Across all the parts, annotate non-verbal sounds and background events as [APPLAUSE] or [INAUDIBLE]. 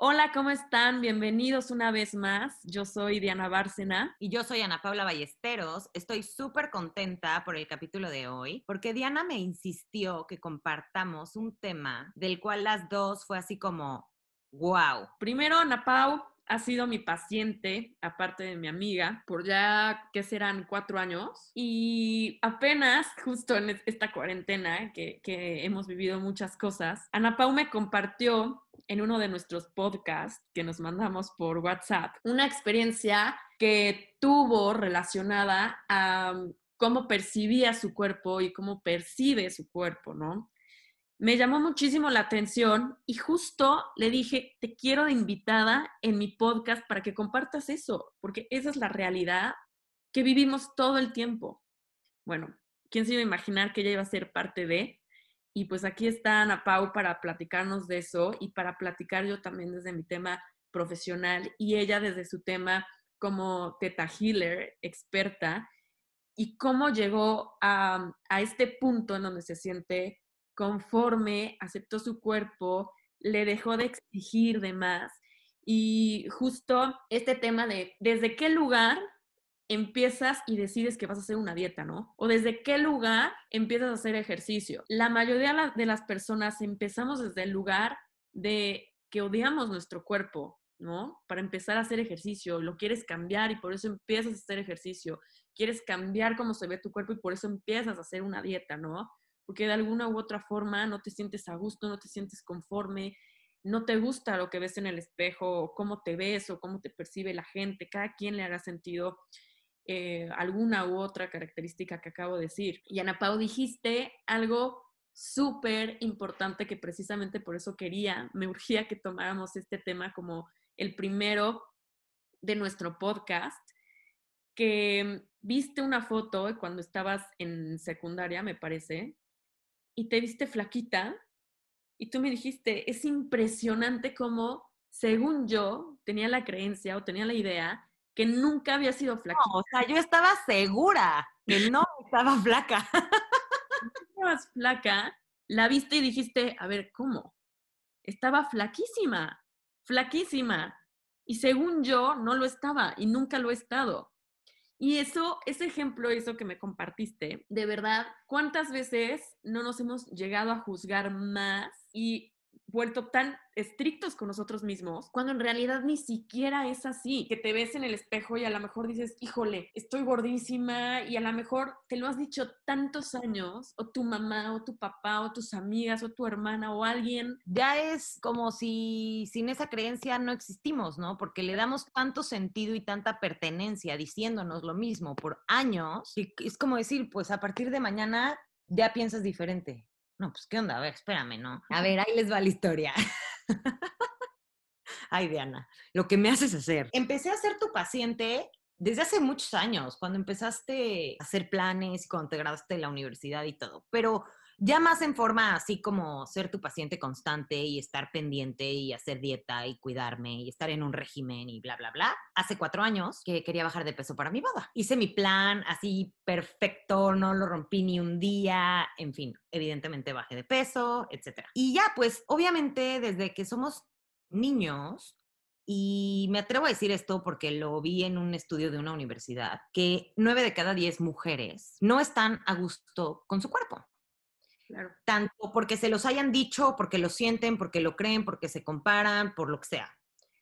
Hola, ¿cómo están? Bienvenidos una vez más. Yo soy Diana Bárcena. Y yo soy Ana Paula Ballesteros. Estoy súper contenta por el capítulo de hoy, porque Diana me insistió que compartamos un tema del cual las dos fue así como, wow. Primero, Ana Pau ha sido mi paciente, aparte de mi amiga, por ya que serán cuatro años. Y apenas, justo en esta cuarentena, que, que hemos vivido muchas cosas, Ana Pau me compartió en uno de nuestros podcasts que nos mandamos por WhatsApp una experiencia que tuvo relacionada a cómo percibía su cuerpo y cómo percibe su cuerpo, ¿no? me llamó muchísimo la atención y justo le dije, te quiero de invitada en mi podcast para que compartas eso, porque esa es la realidad que vivimos todo el tiempo. Bueno, ¿quién se iba a imaginar que ella iba a ser parte de? Y pues aquí está Ana Pau para platicarnos de eso y para platicar yo también desde mi tema profesional y ella desde su tema como teta healer, experta, y cómo llegó a, a este punto en donde se siente conforme, aceptó su cuerpo, le dejó de exigir de más. Y justo este tema de desde qué lugar empiezas y decides que vas a hacer una dieta, ¿no? O desde qué lugar empiezas a hacer ejercicio. La mayoría de las personas empezamos desde el lugar de que odiamos nuestro cuerpo, ¿no? Para empezar a hacer ejercicio, lo quieres cambiar y por eso empiezas a hacer ejercicio. Quieres cambiar cómo se ve tu cuerpo y por eso empiezas a hacer una dieta, ¿no? porque de alguna u otra forma no te sientes a gusto, no te sientes conforme, no te gusta lo que ves en el espejo, cómo te ves o cómo te percibe la gente, cada quien le haga sentido eh, alguna u otra característica que acabo de decir. Y Ana Pau, dijiste algo súper importante que precisamente por eso quería, me urgía que tomáramos este tema como el primero de nuestro podcast, que viste una foto cuando estabas en secundaria, me parece, y te viste flaquita y tú me dijiste, es impresionante cómo, según yo, tenía la creencia o tenía la idea que nunca había sido flaquita. o sea, yo estaba segura que no estaba flaca. estabas flaca, la viste y dijiste, a ver, ¿cómo? Estaba flaquísima, flaquísima. Y según yo, no lo estaba y nunca lo he estado. Y eso, ese ejemplo, eso que me compartiste, de verdad, ¿cuántas veces no nos hemos llegado a juzgar más y vuelto tan estrictos con nosotros mismos, cuando en realidad ni siquiera es así, que te ves en el espejo y a lo mejor dices, híjole, estoy gordísima y a lo mejor te lo has dicho tantos años, o tu mamá, o tu papá, o tus amigas, o tu hermana, o alguien. Ya es como si sin esa creencia no existimos, ¿no? Porque le damos tanto sentido y tanta pertenencia diciéndonos lo mismo por años, y es como decir, pues a partir de mañana ya piensas diferente. No, pues qué onda, a ver, espérame, ¿no? A ver, ahí les va la historia. [LAUGHS] Ay, Diana, lo que me haces hacer. Empecé a ser tu paciente desde hace muchos años, cuando empezaste a hacer planes y cuando te graduaste de la universidad y todo, pero ya más en forma así como ser tu paciente constante y estar pendiente y hacer dieta y cuidarme y estar en un régimen y bla, bla, bla. Hace cuatro años que quería bajar de peso para mi boda. Hice mi plan así perfecto, no lo rompí ni un día, en fin, evidentemente bajé de peso, etc. Y ya, pues obviamente desde que somos niños, y me atrevo a decir esto porque lo vi en un estudio de una universidad, que nueve de cada diez mujeres no están a gusto con su cuerpo. Tanto porque se los hayan dicho, porque lo sienten, porque lo creen, porque se comparan, por lo que sea.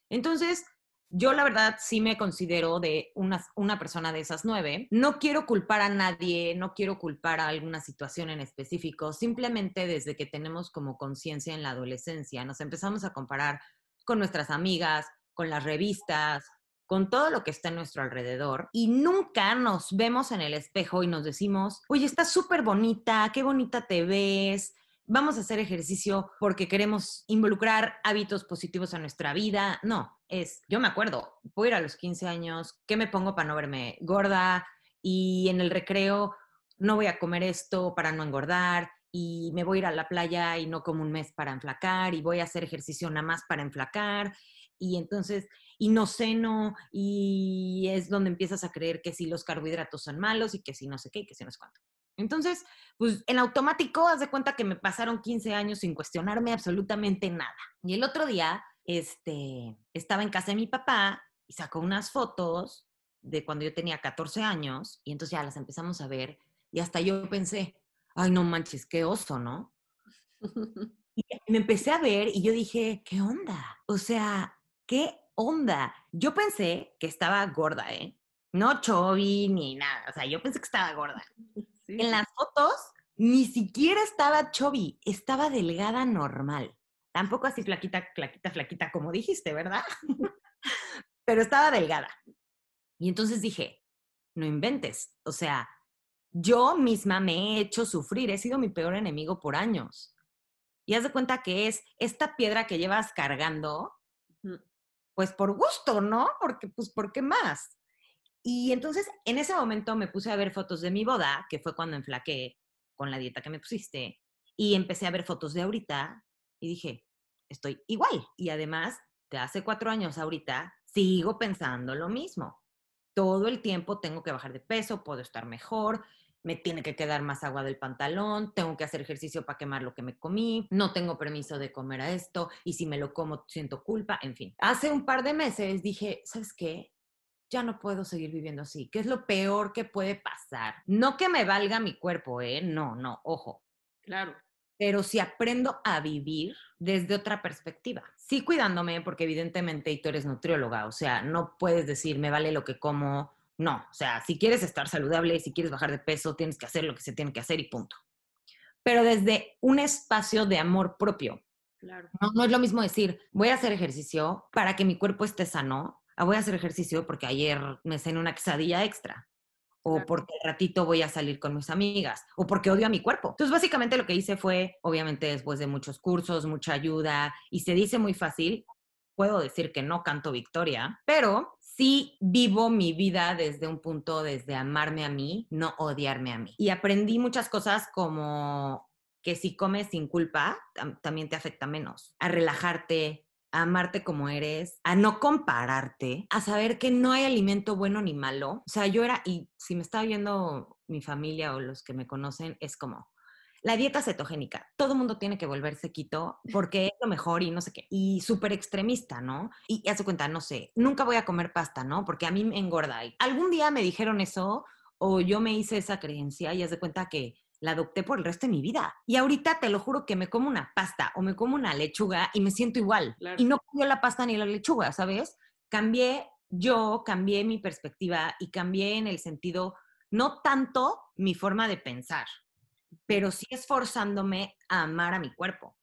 Entonces, yo la verdad sí me considero de una, una persona de esas nueve. No quiero culpar a nadie, no quiero culpar a alguna situación en específico. Simplemente desde que tenemos como conciencia en la adolescencia, nos empezamos a comparar con nuestras amigas, con las revistas, con todo lo que está en nuestro alrededor y nunca nos vemos en el espejo y nos decimos, oye, estás súper bonita, qué bonita te ves, vamos a hacer ejercicio porque queremos involucrar hábitos positivos a nuestra vida. No, es, yo me acuerdo, voy a ir a los 15 años, ¿qué me pongo para no verme gorda? Y en el recreo no voy a comer esto para no engordar y me voy a ir a la playa y no como un mes para enflacar y voy a hacer ejercicio nada más para enflacar y entonces, y no ceno, y es donde empiezas a creer que si los carbohidratos son malos y que si no sé qué, y que si no sé cuánto. Entonces, pues en automático, haz de cuenta que me pasaron 15 años sin cuestionarme absolutamente nada. Y el otro día este, estaba en casa de mi papá y sacó unas fotos de cuando yo tenía 14 años y entonces ya las empezamos a ver y hasta yo pensé, ay, no manches, qué oso, ¿no? [LAUGHS] y me empecé a ver y yo dije, ¿qué onda? O sea, ¿qué onda? Yo pensé que estaba gorda, ¿eh? No chovi ni nada, o sea, yo pensé que estaba gorda. [LAUGHS] En las fotos ni siquiera estaba chovi, estaba delgada normal. Tampoco así flaquita, flaquita, flaquita, como dijiste, ¿verdad? [LAUGHS] Pero estaba delgada. Y entonces dije, no inventes. O sea, yo misma me he hecho sufrir, he sido mi peor enemigo por años. Y haz de cuenta que es esta piedra que llevas cargando, pues por gusto, ¿no? Porque, pues, ¿por qué más? Y entonces, en ese momento me puse a ver fotos de mi boda, que fue cuando enflaqué con la dieta que me pusiste, y empecé a ver fotos de ahorita y dije, estoy igual. Y además, de hace cuatro años ahorita, sigo pensando lo mismo. Todo el tiempo tengo que bajar de peso, puedo estar mejor, me tiene que quedar más agua del pantalón, tengo que hacer ejercicio para quemar lo que me comí, no tengo permiso de comer a esto y si me lo como siento culpa, en fin. Hace un par de meses dije, ¿sabes qué? Ya no puedo seguir viviendo así. ¿Qué es lo peor que puede pasar? No que me valga mi cuerpo, ¿eh? No, no, ojo. Claro pero si aprendo a vivir desde otra perspectiva. Sí cuidándome, porque evidentemente y tú eres nutrióloga, o sea, no puedes decir, me vale lo que como. No, o sea, si quieres estar saludable, si quieres bajar de peso, tienes que hacer lo que se tiene que hacer y punto. Pero desde un espacio de amor propio. Claro. No, no es lo mismo decir, voy a hacer ejercicio para que mi cuerpo esté sano, a voy a hacer ejercicio porque ayer me cené una quesadilla extra o porque ratito voy a salir con mis amigas, o porque odio a mi cuerpo. Entonces, básicamente lo que hice fue, obviamente después de muchos cursos, mucha ayuda, y se dice muy fácil, puedo decir que no canto victoria, pero sí vivo mi vida desde un punto, desde amarme a mí, no odiarme a mí. Y aprendí muchas cosas como que si comes sin culpa, también te afecta menos, a relajarte, a amarte como eres, a no compararte, a saber que no hay alimento bueno ni malo. O sea, yo era, y si me está viendo mi familia o los que me conocen, es como, la dieta cetogénica, todo el mundo tiene que volverse quito porque es lo mejor y no sé qué, y súper extremista, ¿no? Y hace cuenta, no sé, nunca voy a comer pasta, ¿no? Porque a mí me engorda. Y algún día me dijeron eso o yo me hice esa creencia y hace cuenta que la adopté por el resto de mi vida. Y ahorita te lo juro que me como una pasta o me como una lechuga y me siento igual. Y no cambió la pasta ni la lechuga, ¿sabes? Cambié yo, cambié mi perspectiva y cambié en el sentido, no tanto mi forma de pensar, pero sí esforzándome a amar a mi cuerpo.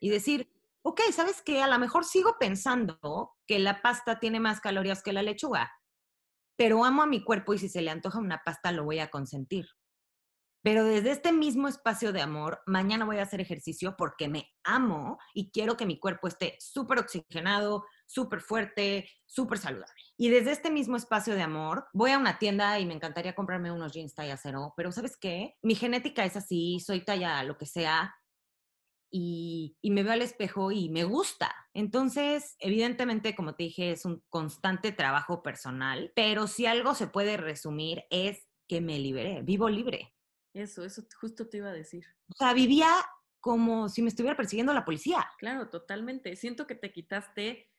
Y decir, ok, ¿sabes qué? A lo mejor sigo pensando que la pasta tiene más calorías que la lechuga, pero amo a mi cuerpo y si se le antoja una pasta lo voy a consentir. Pero desde este mismo espacio de amor, mañana voy a hacer ejercicio porque me amo y quiero que mi cuerpo esté súper oxigenado, súper fuerte, súper saludable. Y desde este mismo espacio de amor, voy a una tienda y me encantaría comprarme unos jeans talla cero, pero ¿sabes qué? Mi genética es así, soy talla lo que sea, y, y, me veo al espejo y me gusta. Entonces, evidentemente, como te dije, es un constante trabajo personal, pero si algo se puede resumir es que me liberé, vivo libre. Eso, eso justo te iba a decir. O sea, vivía como si me estuviera persiguiendo la policía. Claro, totalmente. Siento que te quitaste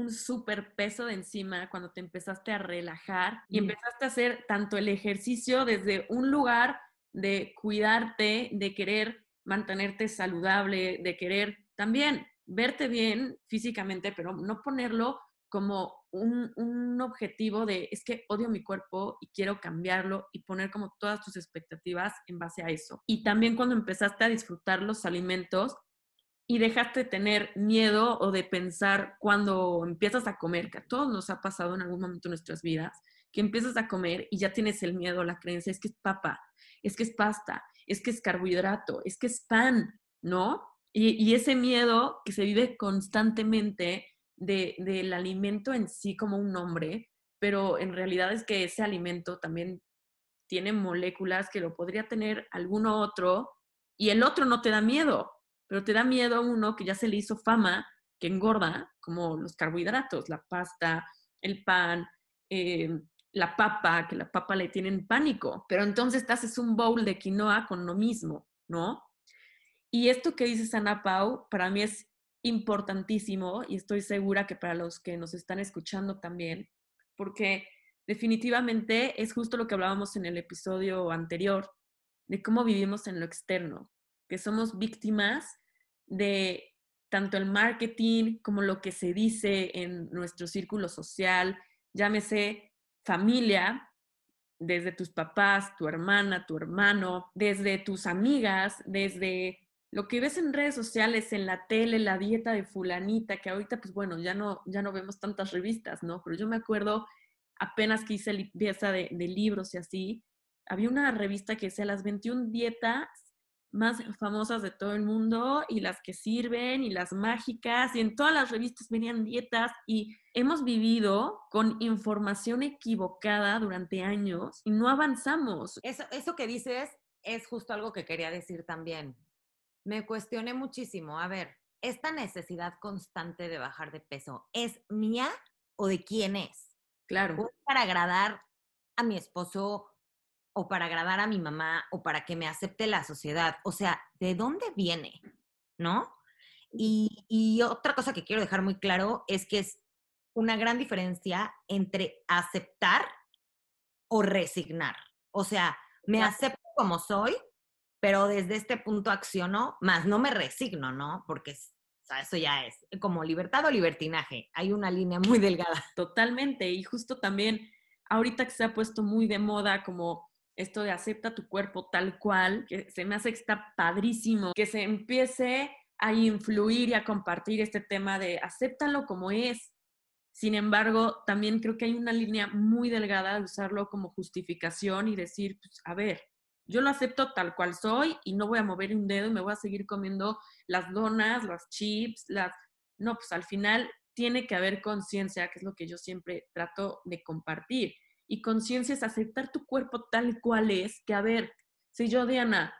un súper peso de encima cuando te empezaste a relajar y empezaste a hacer tanto el ejercicio desde un lugar de cuidarte, de querer mantenerte saludable, de querer también verte bien físicamente, pero no ponerlo como un, objetivo de es que odio mi cuerpo y quiero cambiarlo y poner como todas tus expectativas en base a eso. Y también cuando empezaste a disfrutar los alimentos y dejaste de tener miedo o de pensar cuando empiezas a comer, que a todos nos ha pasado en algún momento de nuestras vidas, que empiezas a comer y ya tienes el miedo, la creencia, es que es papa, es que es pasta, es que es carbohidrato, es que es pan, ¿no? Y, y ese miedo que se vive constantemente del alimento en sí como un nombre, pero en realidad es que ese alimento también tiene moléculas que lo podría tener alguno otro y el otro no te da miedo, pero te da miedo uno que ya se le hizo fama, que engorda, como los carbohidratos, la pasta, el pan, eh, la papa, que la papa le tienen pánico. Pero entonces te haces un bowl de quinoa con lo mismo, ¿no? Y esto que dices, Ana Pau, para mí es importantísimo y estoy segura que para los que nos están escuchando también, porque definitivamente es justo lo que hablábamos en el episodio anterior, de cómo vivimos en lo externo, que somos víctimas de tanto el marketing como lo que se dice en nuestro círculo social, llámese familia, desde tus papás, tu hermana, tu hermano, desde tus amigas, desde lo que ves en redes sociales, en la tele, la dieta de fulanita, que ahorita pues bueno, ya no, ya no vemos tantas revistas, ¿no? Pero yo me acuerdo apenas que hice limpieza de, de libros y así, había una revista que decía las 21 dietas más famosas de todo el mundo y las que sirven y las mágicas y en todas las revistas venían dietas y hemos vivido con información equivocada durante años y no avanzamos. Eso, eso que dices es justo algo que quería decir también. Me cuestioné muchísimo. A ver, ¿esta necesidad constante de bajar de peso es mía o de quién es? Claro. para agradar a mi esposo o para agradar a mi mamá o para que me acepte la sociedad. O sea, ¿de dónde viene? ¿No? Y, otra cosa que quiero dejar muy claro es que es una gran diferencia entre aceptar o resignar. O sea, me acepto como soy, pero desde este punto acciono, más no me resigno, ¿no? Porque eso ya es como libertad o libertinaje. Hay una línea muy delgada. Totalmente. Y justo también, ahorita que se ha puesto muy de moda como esto de acepta tu cuerpo tal cual, que se me hace que está padrísimo, que se empiece a influir y a compartir este tema de acéptalo como es. Sin embargo, también creo que hay una línea muy delgada de usarlo como justificación y decir, pues, a ver, yo lo acepto tal cual soy y no voy a mover un dedo y me voy a seguir comiendo las donas, las chips, las... No, pues al final tiene que haber conciencia, que es lo que yo siempre trato de compartir y conciencia es aceptar tu cuerpo tal cual es, que a ver, si yo, Diana,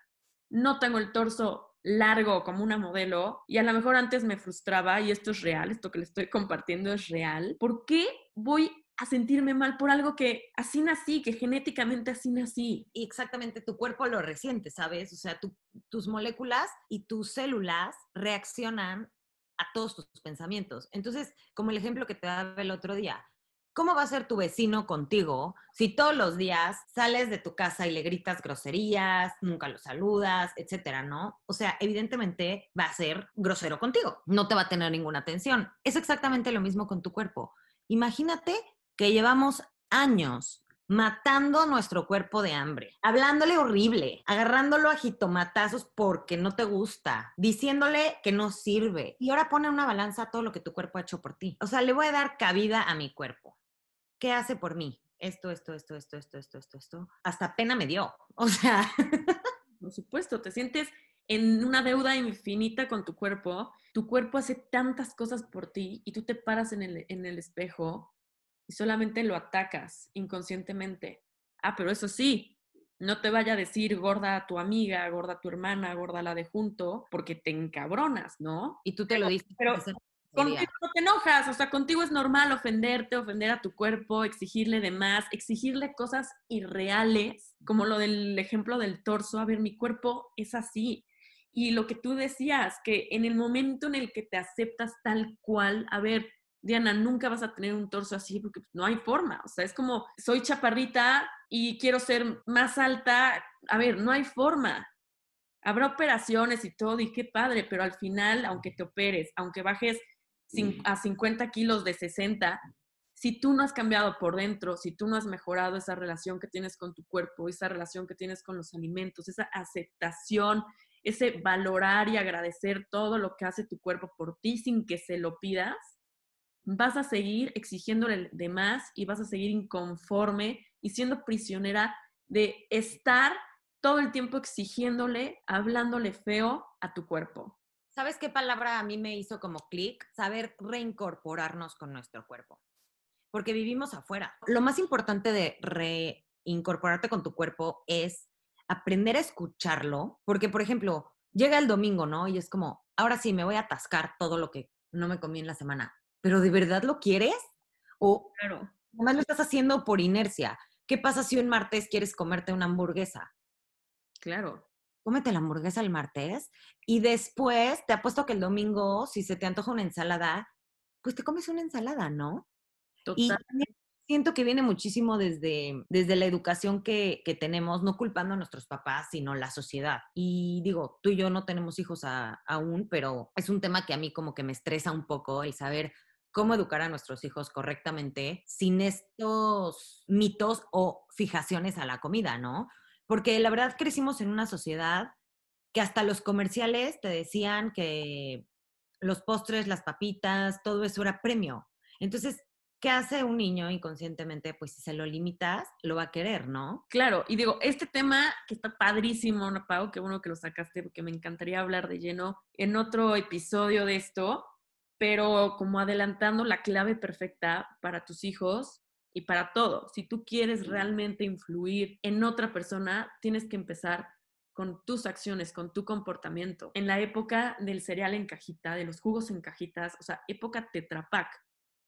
no tengo el torso largo como una modelo y a lo mejor antes me frustraba y esto es real, esto que le estoy compartiendo es real, ¿por qué voy a sentirme mal por algo que así nací, que genéticamente así nací? Y exactamente, tu cuerpo lo resiente, ¿sabes? O sea, tus moléculas y tus células reaccionan a todos tus pensamientos. Entonces, como el ejemplo que te daba el otro día, ¿Cómo va a ser tu vecino contigo si todos los días sales de tu casa y le gritas groserías, nunca lo saludas, etcétera, ¿no? O sea, evidentemente va a ser grosero contigo, no te va a tener ninguna atención. Es exactamente lo mismo con tu cuerpo. Imagínate que llevamos años matando nuestro cuerpo de hambre, hablándole horrible, agarrándolo a jitomatazos porque no te gusta, diciéndole que no sirve. Y ahora pone una balanza todo lo que tu cuerpo ha hecho por ti. O sea, le voy a dar cabida a mi cuerpo. ¿Qué hace por mí? Esto, esto, esto, esto, esto, esto, esto, esto. Hasta pena me dio. [LAUGHS] O sea. Por supuesto, te sientes en una deuda infinita con tu cuerpo. Tu cuerpo hace tantas cosas por ti y tú te paras en el, en el espejo y solamente lo atacas inconscientemente. Ah, pero eso sí, no te vaya a decir gorda a tu amiga, gorda a tu hermana, gorda a la de junto, porque te encabronas, ¿no? Y tú te lo dices. Pero, Contigo no te enojas, o sea, contigo es normal ofenderte, ofender a tu cuerpo, exigirle de más, exigirle cosas irreales, como lo del ejemplo del torso. A ver, mi cuerpo es así. Y lo que tú decías, que en el momento en el que te aceptas tal cual, a ver, Diana, nunca vas a tener un torso así porque no hay forma. O sea, es como, soy chaparrita y quiero ser más alta. A ver, no hay forma. Habrá operaciones y todo, y qué padre, pero al final, aunque te operes, aunque bajes a 50 kilos de 60, si tú no has cambiado por dentro, si tú no has mejorado esa relación que tienes con tu cuerpo, esa relación que tienes con los alimentos, esa aceptación, ese valorar y agradecer todo lo que hace tu cuerpo por ti sin que se lo pidas, vas a seguir exigiéndole de más y vas a seguir inconforme y siendo prisionera de estar todo el tiempo exigiéndole, hablándole feo a tu cuerpo. ¿Sabes qué palabra a mí me hizo como clic? Saber reincorporarnos con nuestro cuerpo. Porque vivimos afuera. Lo más importante de reincorporarte con tu cuerpo es aprender a escucharlo. Porque, por ejemplo, llega el domingo, ¿no? Y es como, ahora sí, me voy a atascar todo lo que no me comí en la semana. ¿Pero de verdad lo quieres? O claro. además lo estás haciendo por inercia. ¿Qué pasa si un martes quieres comerte una hamburguesa? Claro. Cómete la hamburguesa el martes y después te apuesto que el domingo, si se te antoja una ensalada, pues te comes una ensalada, ¿no? Y siento que viene muchísimo desde, desde la educación que, que, tenemos, no culpando a nuestros papás, sino la sociedad. Y digo, tú y yo no tenemos hijos aún, pero es un tema que a mí como que me estresa un poco el saber cómo educar a nuestros hijos correctamente sin estos mitos o fijaciones a la comida, ¿no? Porque la verdad crecimos en una sociedad que hasta los comerciales te decían que los postres, las papitas, todo eso era premio. Entonces, ¿qué hace un niño inconscientemente? Pues si se lo limitas, lo va a querer, ¿no? Claro, y digo, este tema que está padrísimo, ¿no, Pau? Qué bueno que lo sacaste, porque me encantaría hablar de lleno en otro episodio de esto, pero como adelantando la clave perfecta para tus hijos y para todo. Si tú quieres realmente influir en otra persona, tienes que empezar con tus acciones, con tu comportamiento. En la época del cereal en cajita, de los jugos en cajitas, o sea, época tetrapac,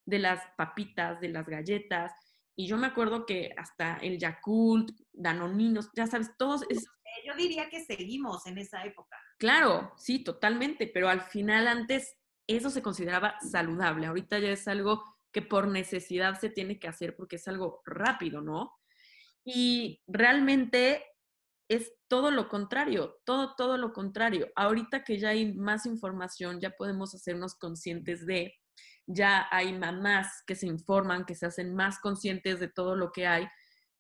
de las papitas, de las galletas, y yo me acuerdo que hasta el Yakult, Danoninos, ya sabes, todos esos... Yo diría que seguimos en esa época. Claro, sí, totalmente, pero al final antes eso se consideraba saludable. Ahorita ya es algo que por necesidad se tiene que hacer porque es algo rápido, ¿no? Y realmente es todo lo contrario, todo, todo lo contrario. Ahorita que ya hay más información, ya podemos hacernos conscientes de, ya hay mamás que se informan, que se hacen más conscientes de todo lo que hay,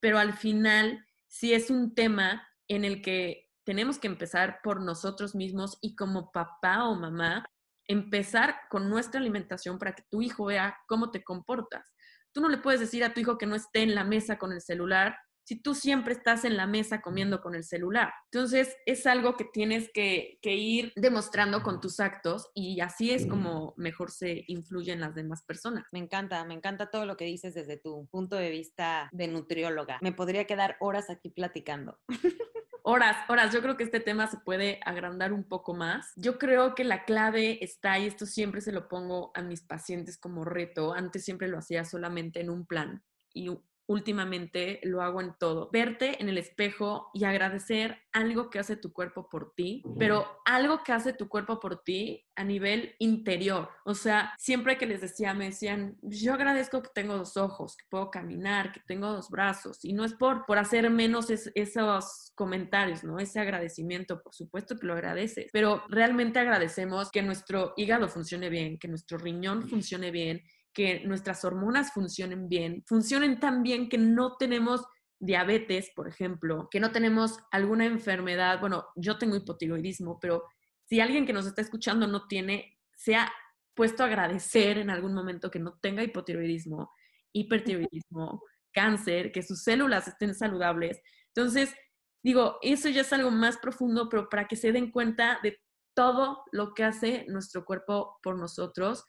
pero al final sí es un tema en el que tenemos que empezar por nosotros mismos y como papá o mamá, empezar con nuestra alimentación para que tu hijo vea cómo te comportas. Tú no le puedes decir a tu hijo que no esté en la mesa con el celular si tú siempre estás en la mesa comiendo con el celular. Entonces, es algo que tienes que, ir demostrando con tus actos y así es como mejor se influyen las demás personas. Me encanta, me encanta todo lo que dices desde tu punto de vista de nutrióloga. Me podría quedar horas aquí platicando. [LAUGHS] Horas, horas. Yo creo que este tema se puede agrandar un poco más. Yo creo que la clave está, y esto siempre se lo pongo a mis pacientes como reto, antes siempre lo hacía solamente en un plan y últimamente lo hago en todo. Verte en el espejo y agradecer algo que hace tu cuerpo por ti, pero algo que hace tu cuerpo por ti a nivel interior. O sea, siempre que les decía, me decían, yo agradezco que tengo dos ojos, que puedo caminar, que tengo dos brazos. Y no es por, por hacer menos esos comentarios, ¿no? Ese agradecimiento, por supuesto que lo agradeces, pero realmente agradecemos que nuestro hígado funcione bien, que nuestro riñón funcione bien que nuestras hormonas funcionen bien, funcionen tan bien que no tenemos diabetes, por ejemplo, que no tenemos alguna enfermedad, bueno, yo tengo hipotiroidismo, pero si alguien que nos está escuchando no tiene, se ha puesto a agradecer en algún momento que no tenga hipotiroidismo, hipertiroidismo, cáncer, que sus células estén saludables. Entonces, digo, eso ya es algo más profundo, pero para que se den cuenta de todo lo que hace nuestro cuerpo por nosotros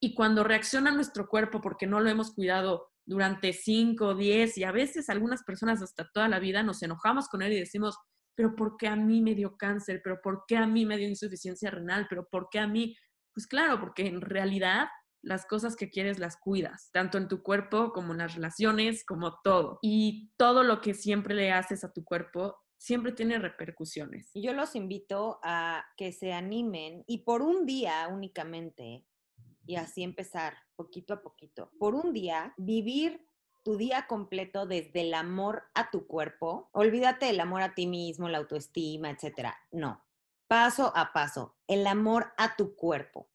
y cuando reacciona nuestro cuerpo porque no lo hemos cuidado durante 5, 10 y a veces algunas personas hasta toda la vida nos enojamos con él y decimos, pero ¿por qué a mí me dio cáncer? ¿Pero por qué a mí me dio insuficiencia renal? ¿Pero por qué a mí? Pues claro, porque en realidad las cosas que quieres las cuidas, tanto en tu cuerpo como en las relaciones, como todo. Y todo lo que siempre le haces a tu cuerpo siempre tiene repercusiones. Yo los invito a que se animen y por un día únicamente y así empezar poquito a poquito. Por un día, vivir tu día completo desde el amor a tu cuerpo. Olvídate del amor a ti mismo, la autoestima, etcétera. No. Paso a paso, el amor a tu cuerpo.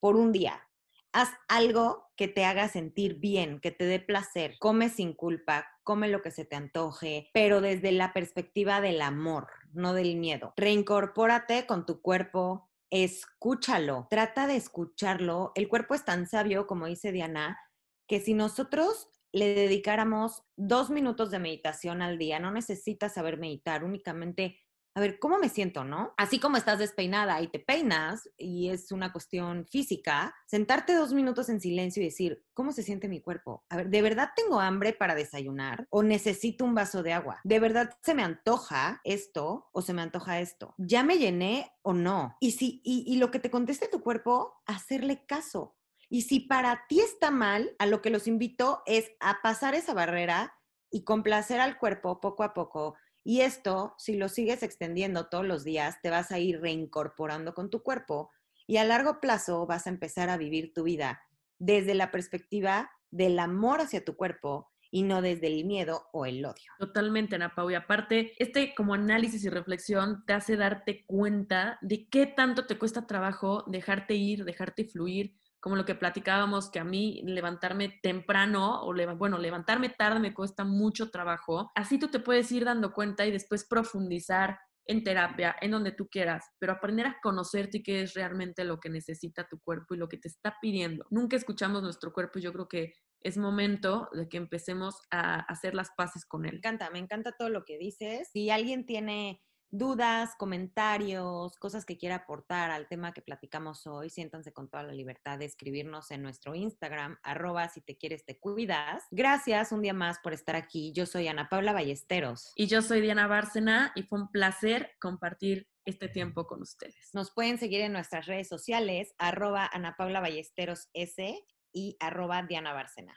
Por un día, haz algo que te haga sentir bien, que te dé placer. Come sin culpa, come lo que se te antoje, pero desde la perspectiva del amor, no del miedo. Reincorpórate con tu cuerpo, escúchalo, trata de escucharlo. El cuerpo es tan sabio, como dice Diana, que si nosotros le dedicáramos dos minutos de meditación al día, no necesitas saber meditar, únicamente a ver, ¿cómo me siento, no? Así como estás despeinada y te peinas y es una cuestión física, sentarte dos minutos en silencio y decir, ¿cómo se siente mi cuerpo? A ver, ¿de verdad tengo hambre para desayunar o necesito un vaso de agua? ¿De verdad se me antoja esto o se me antoja esto? ¿Ya me llené o no? Y si, y, lo que te conteste tu cuerpo, hacerle caso. Y si para ti está mal, a lo que los invito es a pasar esa barrera y complacer al cuerpo poco a poco Y esto, si lo sigues extendiendo todos los días, te vas a ir reincorporando con tu cuerpo y a largo plazo vas a empezar a vivir tu vida desde la perspectiva del amor hacia tu cuerpo y no desde el miedo o el odio. Totalmente, Ana Pau. Y aparte, este como análisis y reflexión te hace darte cuenta de qué tanto te cuesta trabajo dejarte ir, dejarte fluir, como lo que platicábamos, que a mí levantarme temprano o, bueno, levantarme tarde me cuesta mucho trabajo. Así tú te puedes ir dando cuenta y después profundizar en terapia, en donde tú quieras, pero aprender a conocerte y qué es realmente lo que necesita tu cuerpo y lo que te está pidiendo. Nunca escuchamos nuestro cuerpo y yo creo que es momento de que empecemos a hacer las paces con él. Me encanta, me encanta todo lo que dices. Si alguien tiene dudas, comentarios, cosas que quiera aportar al tema que platicamos hoy, siéntanse con toda la libertad de escribirnos en nuestro Instagram, arroba si te quieres te cuidas. Gracias un día más por estar aquí. Yo soy Ana Paula Ballesteros. Y yo soy Diana Bárcena y fue un placer compartir este tiempo con ustedes. Nos pueden seguir en nuestras redes sociales, arroba Ana Paula Ballesteros S y arroba Diana Bárcena.